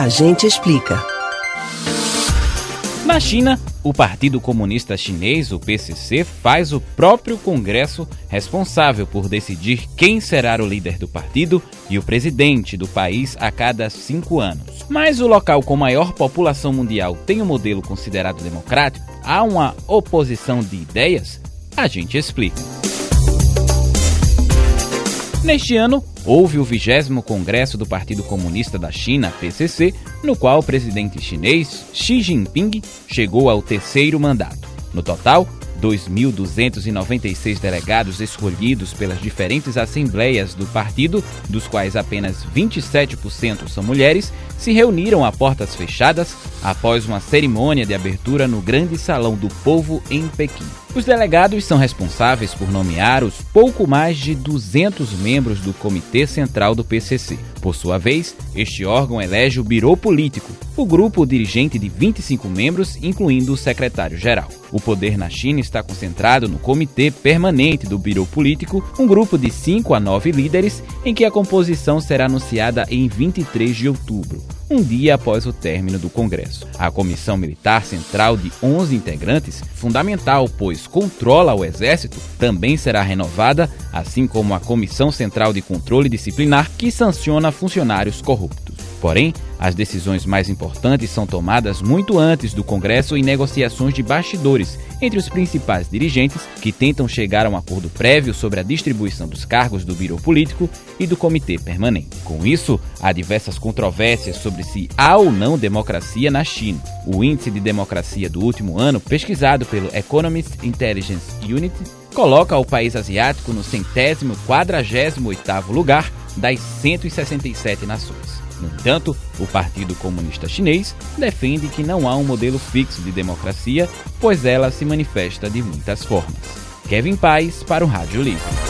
A gente explica. Na China, o Partido Comunista Chinês, o PCC, faz o próprio Congresso responsável por decidir quem será o líder do partido e o presidente do país a cada cinco anos. Mas o local com maior população mundial tem um modelo considerado democrático? Há uma oposição de ideias? A gente explica. Neste ano, houve o 20 Congresso do Partido Comunista da China, PCC, no qual o presidente chinês Xi Jinping chegou ao terceiro mandato. No total, 2.296 delegados escolhidos pelas diferentes assembleias do partido, dos quais apenas 27% são mulheres, se reuniram a portas fechadas após uma cerimônia de abertura no Grande Salão do Povo em Pequim. Os delegados são responsáveis por nomear os pouco mais de 200 membros do Comitê Central do PCC. Por sua vez, este órgão elege o Biro Político, o grupo dirigente de 25 membros, incluindo o secretário-geral. O poder na China está concentrado no Comitê Permanente do Biro Político, um grupo de 5 a 9 líderes, em que a composição será anunciada em 23 de outubro um dia após o término do Congresso. A Comissão Militar Central, de 11 integrantes, fundamental pois controla o Exército, também será renovada, assim como a Comissão Central de Controle Disciplinar, que sanciona funcionários corruptos. Porém, as decisões mais importantes são tomadas muito antes do Congresso em negociações de bastidores entre os principais dirigentes que tentam chegar a um acordo prévio sobre a distribuição dos cargos do Biro Político e do Comitê Permanente. Com isso, há diversas controvérsias sobre se há ou não democracia na China. O índice de democracia do último ano, pesquisado pelo Economist Intelligence Unit, coloca o país asiático no centésimo quadragésimo oitavo lugar das 167 nações. No entanto, o Partido Comunista Chinês defende que não há um modelo fixo de democracia, pois ela se manifesta de muitas formas. Kevin Paz para o Rádio Livre.